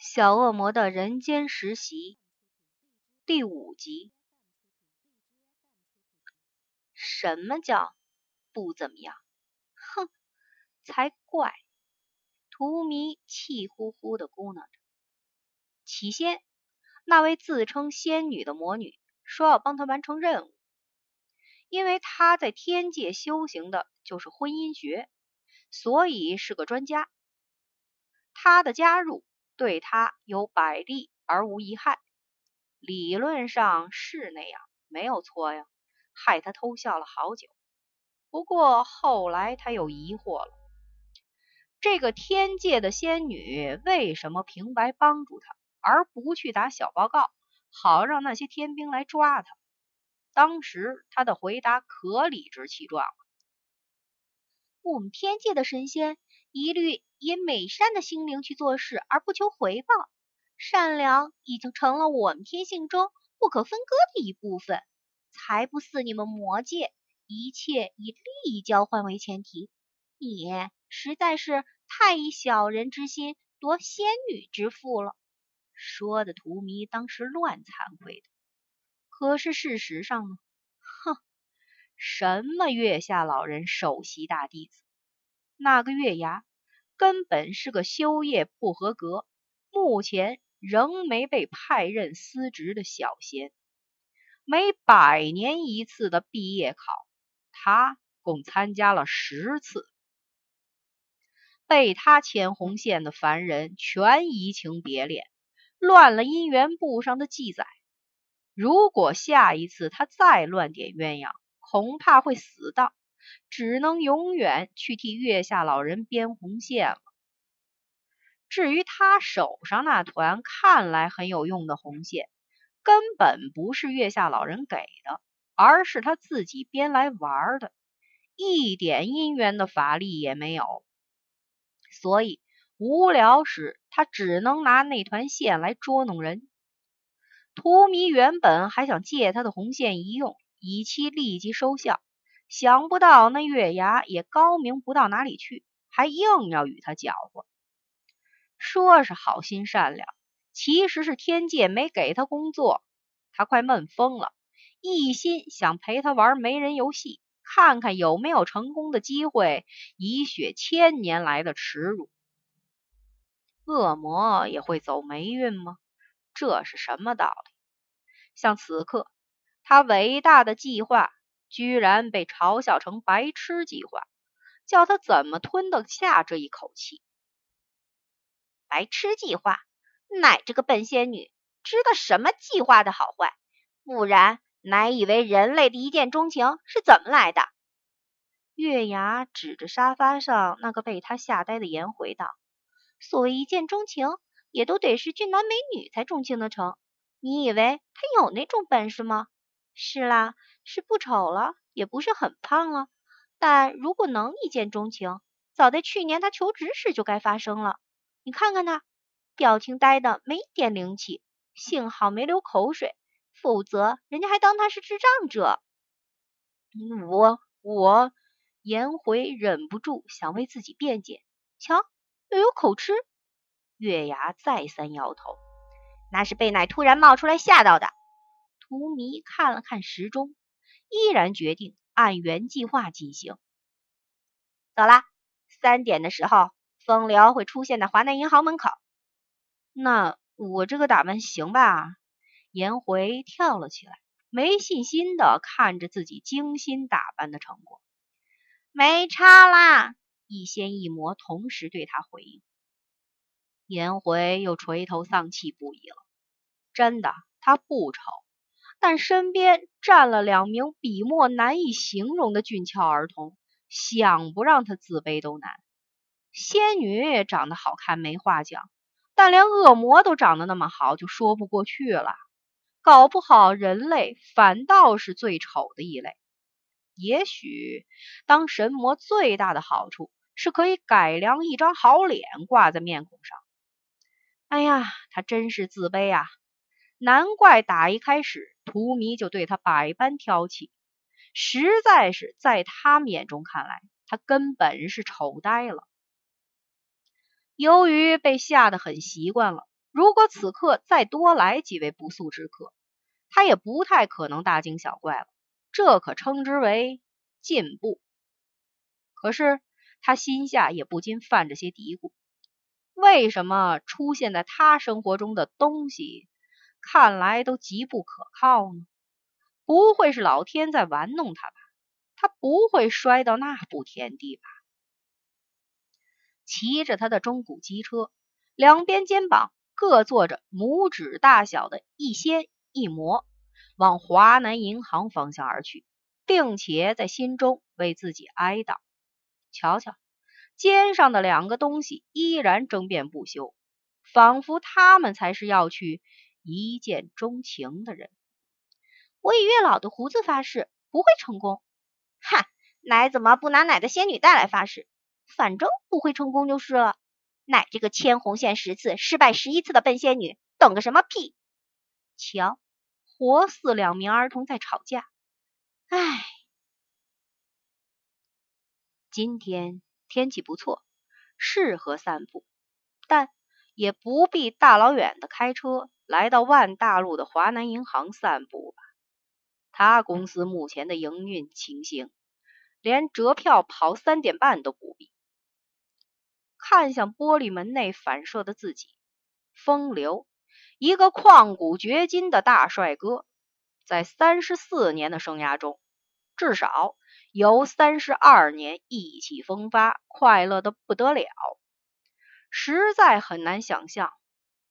小恶魔的人间实习第五集。什么叫不怎么样？哼，才怪！荼蘼气呼呼的咕囔着。起先，那位自称仙女的魔女说要帮他完成任务，因为他在天界修行的就是婚姻学，所以是个专家。他的加入。对他有百利而无一害，理论上是那样，没有错呀，害他偷笑了好久。不过后来他又疑惑了：这个天界的仙女为什么平白帮助他，而不去打小报告，好让那些天兵来抓他？当时他的回答可理直气壮了：我们天界的神仙。一律以美善的心灵去做事，而不求回报。善良已经成了我们天性中不可分割的一部分，才不似你们魔界，一切以利益交换为前提。你实在是太以小人之心夺仙女之腹了。说的荼蘼当时乱惭愧的，可是事实上呢？哼，什么月下老人首席大弟子？那个月牙根本是个修业不合格，目前仍没被派任司职的小仙。每百年一次的毕业考，他共参加了十次。被他牵红线的凡人全移情别恋，乱了姻缘簿上的记载。如果下一次他再乱点鸳鸯，恐怕会死当。只能永远去替月下老人编红线了。至于他手上那团看来很有用的红线，根本不是月下老人给的，而是他自己编来玩的，一点姻缘的法力也没有。所以无聊时，他只能拿那团线来捉弄人。荼蘼原本还想借他的红线一用，以期立即收效。想不到那月牙也高明不到哪里去，还硬要与他搅和。说是好心善良，其实是天界没给他工作，他快闷疯了，一心想陪他玩媒人游戏，看看有没有成功的机会，以雪千年来的耻辱。恶魔也会走霉运吗？这是什么道理？像此刻，他伟大的计划。居然被嘲笑成白痴计划，叫他怎么吞得下这一口气？白痴计划，乃这个笨仙女知道什么计划的好坏？不然，乃以为人类的一见钟情是怎么来的？月牙指着沙发上那个被他吓呆的颜回道：“所谓一见钟情，也都得是俊男美女才钟情得成。你以为他有那种本事吗？是啦。”是不丑了，也不是很胖了，但如果能一见钟情，早在去年他求职时就该发生了。你看看他，表情呆的没一点灵气，幸好没流口水，否则人家还当他是智障者。我我颜回忍不住想为自己辩解，瞧，又有口吃。月牙再三摇头，那是被奶突然冒出来吓到的。荼蘼看了看时钟。依然决定按原计划进行。走了，三点的时候，风流会出现在华南银行门口。那我这个打扮行吧？颜回跳了起来，没信心的看着自己精心打扮的成果。没差啦！一仙一魔同时对他回应。颜回又垂头丧气不已了。真的，他不丑。但身边站了两名笔墨难以形容的俊俏儿童，想不让他自卑都难。仙女长得好看没话讲，但连恶魔都长得那么好，就说不过去了。搞不好人类反倒是最丑的一类。也许当神魔最大的好处是可以改良一张好脸挂在面孔上。哎呀，他真是自卑啊！难怪打一开始。荼蘼就对他百般挑剔，实在是在他们眼中看来，他根本是丑呆了。由于被吓得很习惯了，如果此刻再多来几位不速之客，他也不太可能大惊小怪了。这可称之为进步。可是他心下也不禁泛着些嘀咕：为什么出现在他生活中的东西，看来都极不可靠呢？不会是老天在玩弄他吧？他不会摔到那步田地吧？骑着他的中古机车，两边肩膀各坐着拇指大小的一仙一魔，往华南银行方向而去，并且在心中为自己哀悼。瞧瞧，肩上的两个东西依然争辩不休，仿佛他们才是要去一见钟情的人。我以月老的胡子发誓，不会成功。哈，奶怎么不拿奶的仙女带来发誓？反正不会成功就是了。奶这个牵红线十次失败十一次的笨仙女，懂个什么屁？瞧，活似两名儿童在吵架。唉，今天天气不错，适合散步，但也不必大老远的开车来到万大路的华南银行散步吧。他公司目前的营运情形，连折票跑三点半都不必。看向玻璃门内反射的自己，风流，一个旷古绝今的大帅哥，在三十四年的生涯中，至少有三十二年意气风发、快乐的不得了。实在很难想象，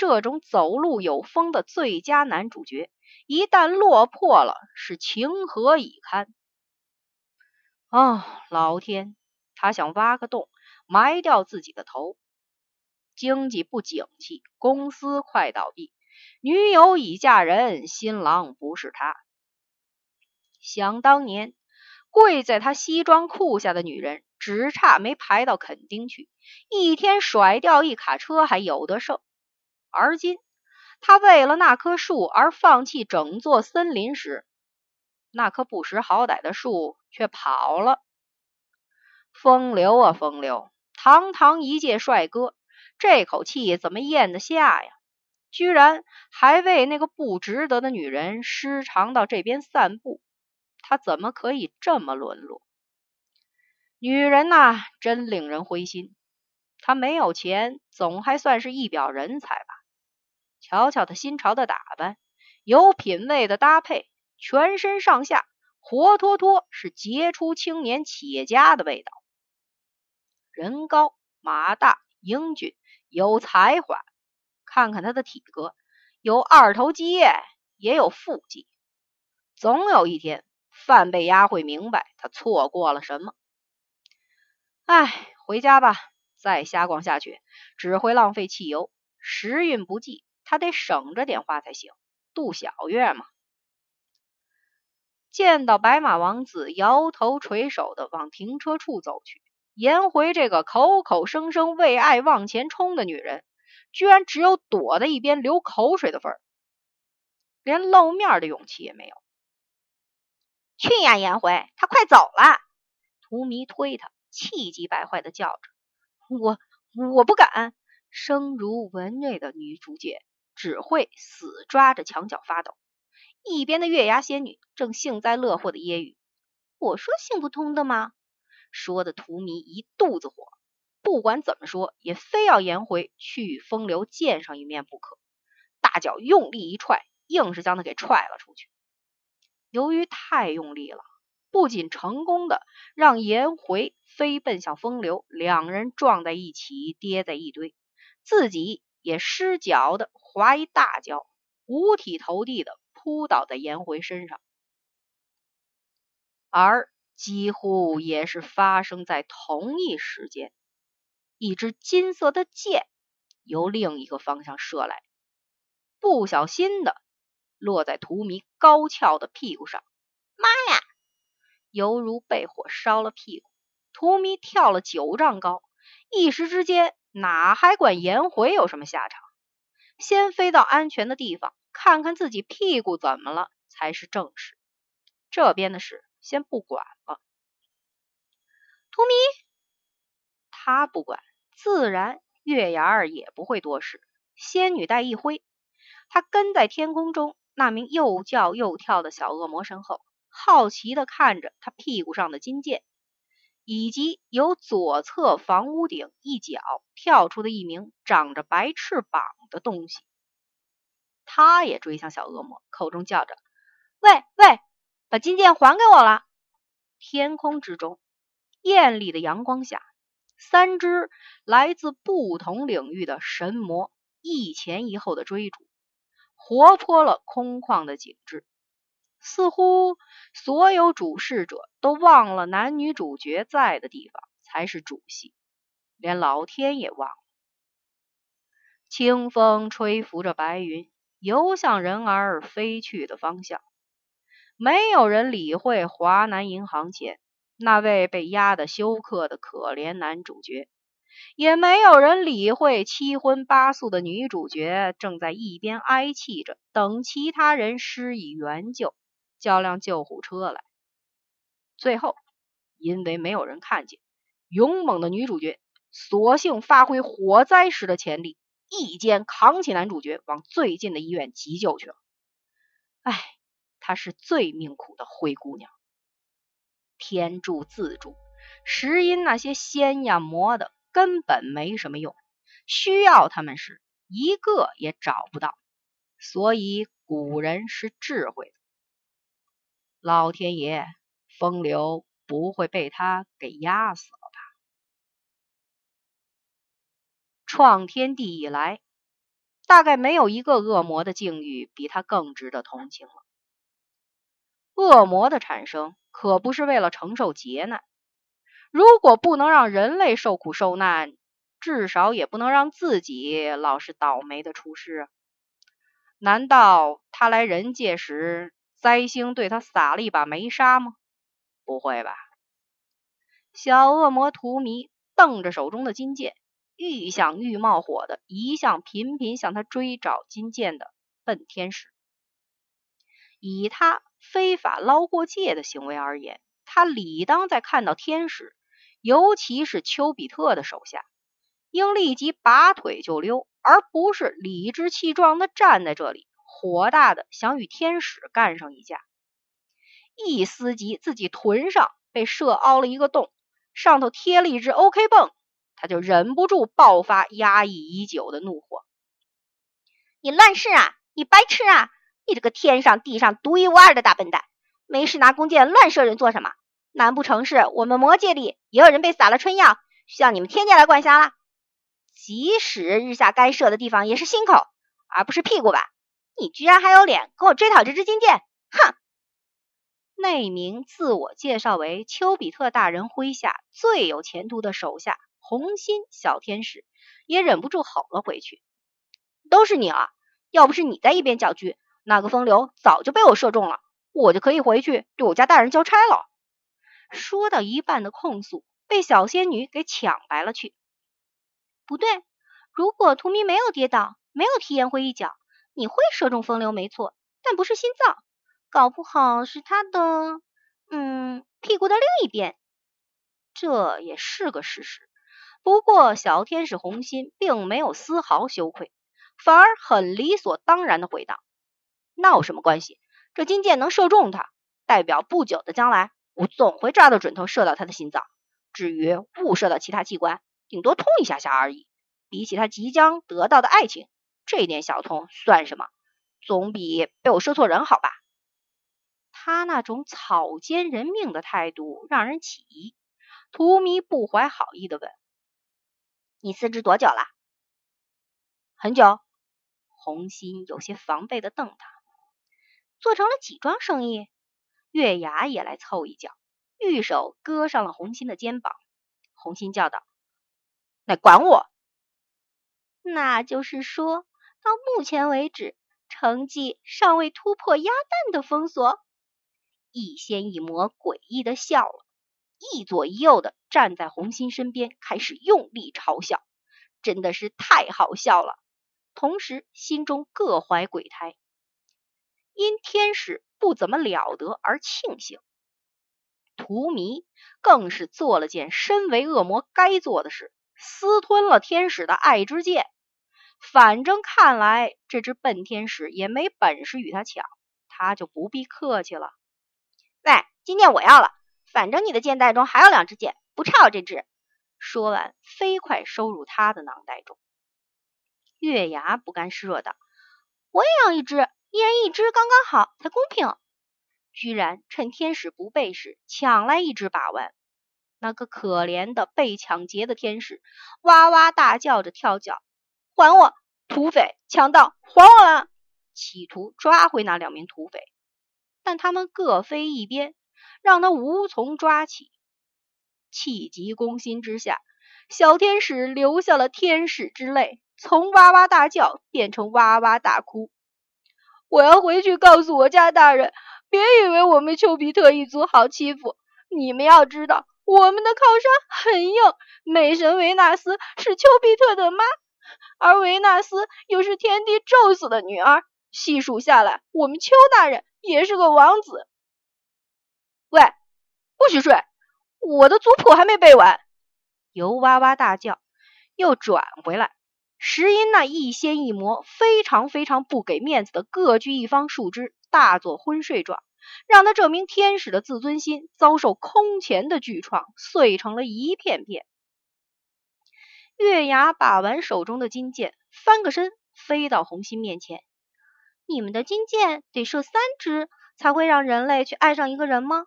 这种走路有风的最佳男主角，一旦落魄了，是情何以堪？哦，老天，他想挖个洞。埋掉自己的头，经济不景气，公司快倒闭，女友已嫁人，新郎不是他。想当年，跪在他西装裤下的女人，只差没排到垦丁去，一天甩掉一卡车还有得剩。而今，他为了那棵树而放弃整座森林时，那棵不识好歹的树却跑了。风流啊，风流！堂堂一介帅哥，这口气怎么咽得下呀？居然还为那个不值得的女人失常到这边散步，他怎么可以这么沦落？女人呐，真令人灰心。他没有钱，总还算是一表人才吧？瞧瞧他新潮的打扮，有品位的搭配，全身上下活脱脱是杰出青年企业家的味道。人高马大英俊有才华，看看他的体格，有二头肌也有腹肌。总有一天，范贝丫会明白他错过了什么。唉，回家吧，再瞎逛下去只会浪费汽油。时运不济，他得省着点花才行，度小月嘛。见到白马王子，摇头垂手的往停车处走去。颜回这个口口声声为爱往前冲的女人，居然只有躲在一边流口水的份儿，连露面的勇气也没有。去呀，颜回，他快走了！荼蘼推他，气急败坏的叫着：“我我不敢！”声如蚊蚋的女主角只会死抓着墙角发抖。一边的月牙仙女正幸灾乐祸的揶揄：“我说行不通的吗？”说的荼蘼一肚子火，不管怎么说，也非要颜回去与风流见上一面不可。大脚用力一踹，硬是将他给踹了出去。由于太用力了，不仅成功的让颜回飞奔向风流，两人撞在一起，跌在一堆，自己也失脚的滑一大跤，五体投地的扑倒在颜回身上，而。几乎也是发生在同一时间，一支金色的箭由另一个方向射来，不小心的落在荼蘼高翘的屁股上。妈呀！犹如被火烧了屁股，荼蘼跳了九丈高，一时之间哪还管颜回有什么下场？先飞到安全的地方，看看自己屁股怎么了才是正事。这边的事。先不管了，图米，他不管，自然月牙儿也不会多事。仙女带一挥，他跟在天空中那名又叫又跳的小恶魔身后，好奇的看着他屁股上的金剑，以及由左侧房屋顶一角跳出的一名长着白翅膀的东西。他也追向小恶魔，口中叫着：“喂喂，把金剑还给我了！”天空之中，艳丽的阳光下。三只来自不同领域的神魔一前一后的追逐，活泼了空旷的景致。似乎所有主事者都忘了男女主角在的地方才是主戏，连老天也忘了。清风吹拂着白云，游向人儿飞去的方向。没有人理会华南银行前。那位被压得休克的可怜男主角，也没有人理会七荤八素的女主角正在一边哀泣着，等其他人施以援救，叫辆救护车来。最后，因为没有人看见，勇猛的女主角索性发挥火灾时的潜力，一肩扛起男主角，往最近的医院急救去了。唉，她是最命苦的灰姑娘。天助自助，实因那些仙呀魔的根本没什么用，需要他们时一个也找不到，所以古人是智慧。老天爷，风流不会被他给压死了吧？创天地以来，大概没有一个恶魔的境遇比他更值得同情了。恶魔的产生。可不是为了承受劫难。如果不能让人类受苦受难，至少也不能让自己老是倒霉的出事！难道他来人界时，灾星对他撒了一把煤沙吗？不会吧！小恶魔荼蘼瞪着手中的金剑，愈想愈冒火的，一向频频向他追找金剑的笨天使，以他。非法捞过界的行为而言，他理当在看到天使，尤其是丘比特的手下，应立即拔腿就溜，而不是理直气壮的站在这里，火大的想与天使干上一架。一思及自己臀上被射凹了一个洞，上头贴了一只 OK 泵，他就忍不住爆发压抑已久的怒火：“你乱世啊！你白痴啊！”你这个天上地上独一无二的大笨蛋，没事拿弓箭乱射人做什么？难不成是我们魔界里也有人被撒了春药，需要你们天界来管辖了？即使日下该射的地方也是心口，而不是屁股吧？你居然还有脸跟我追讨这支金剑？哼！那名自我介绍为丘比特大人麾下最有前途的手下红心小天使，也忍不住吼了回去：“都是你啊！要不是你在一边搅局。”那个风流早就被我射中了，我就可以回去对我家大人交差了。说到一半的控诉被小仙女给抢白了去。不对，如果图迷没有跌倒，没有踢烟灰一脚，你会射中风流没错，但不是心脏，搞不好是他的嗯屁股的另一边。这也是个事实。不过小天使红心并没有丝毫羞愧，反而很理所当然的回答。那有什么关系？这金箭能射中他，代表不久的将来，我总会抓到准头射到他的心脏。至于误射到其他器官，顶多痛一下下而已。比起他即将得到的爱情，这点小痛算什么？总比被我说错人好吧？他那种草菅人命的态度让人起疑。荼蘼不怀好意的问：“你辞职多久了？”很久。红心有些防备的瞪他。做成了几桩生意？月牙也来凑一脚，玉手搁上了红心的肩膀。红心叫道：“那管我！”那就是说到目前为止，成绩尚未突破鸭蛋的封锁。一仙一魔诡异的笑了，一左一右的站在红心身边，开始用力嘲笑，真的是太好笑了。同时心中各怀鬼胎。因天使不怎么了得而庆幸，荼蘼更是做了件身为恶魔该做的事，私吞了天使的爱之剑。反正看来这只笨天使也没本事与他抢，他就不必客气了。喂，金剑我要了，反正你的剑袋中还有两支剑，不差我这支。说完，飞快收入他的囊袋中。月牙不甘示弱道：“我也要一只，一人一只，刚刚好，才公平。”居然趁天使不备时抢来一只把玩。那个可怜的被抢劫的天使哇哇大叫着跳脚：“还我！土匪、强盗，还我了！”企图抓回那两名土匪，但他们各飞一边，让他无从抓起。气急攻心之下，小天使流下了天使之泪。从哇哇大叫变成哇哇大哭，我要回去告诉我家大人，别以为我们丘比特一族好欺负。你们要知道，我们的靠山很硬，美神维纳斯是丘比特的妈，而维纳斯又是天帝宙斯的女儿。细数下来，我们邱大人也是个王子。喂，不许睡，我的族谱还没背完。尤哇哇大叫，又转回来。石因那一仙一魔非常非常不给面子的各据一方树枝，大做昏睡状，让他这名天使的自尊心遭受空前的巨创，碎成了一片片。月牙把玩手中的金剑，翻个身飞到红心面前：“你们的金剑得射三支才会让人类去爱上一个人吗？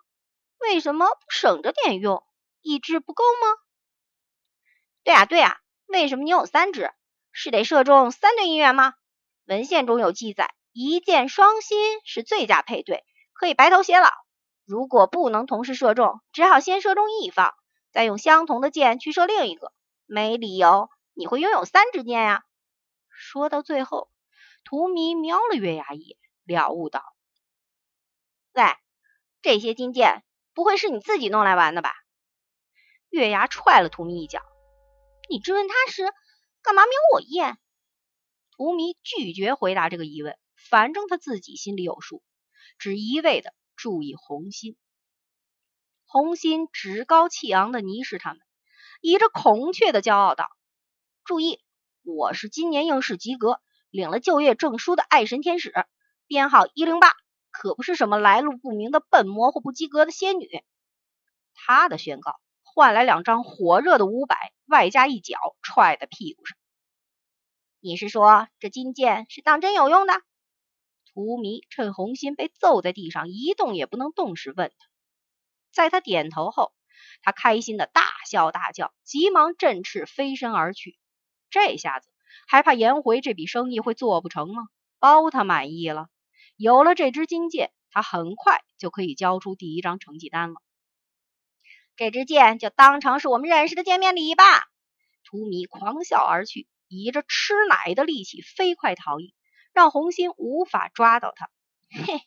为什么不省着点用？一支不够吗？”“对啊，对啊，为什么你有三支？”是得射中三对姻缘吗？文献中有记载，一箭双心是最佳配对，可以白头偕老。如果不能同时射中，只好先射中一方，再用相同的箭去射另一个。没理由你会拥有三支箭呀。说到最后，荼蘼瞄了月牙一眼，了悟道：“喂，这些金箭不会是你自己弄来玩的吧？”月牙踹了荼蘼一脚：“你质问他时。”干嘛瞄我一眼？荼蘼拒绝回答这个疑问，反正他自己心里有数，只一味的注意红心。红心趾高气昂的凝视他们，以着孔雀的骄傲道：“注意，我是今年应试及格，领了就业证书的爱神天使，编号一零八，可不是什么来路不明的笨魔或不及格的仙女。”他的宣告。换来两张火热的五百，外加一脚踹在屁股上。你是说这金剑是当真有用的？荼蘼趁红心被揍在地上一动也不能动时问他。在他点头后，他开心的大笑大叫，急忙振翅飞身而去。这下子还怕颜回这笔生意会做不成吗？包他满意了。有了这支金剑，他很快就可以交出第一张成绩单了。这支箭就当成是我们认识的见面礼吧！荼蘼狂笑而去，以着吃奶的力气飞快逃逸，让红心无法抓到他。嘿嘿，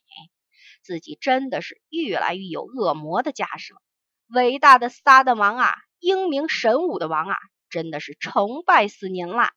自己真的是越来越有恶魔的架势了。伟大的萨旦王啊，英明神武的王啊，真的是崇拜死您啦！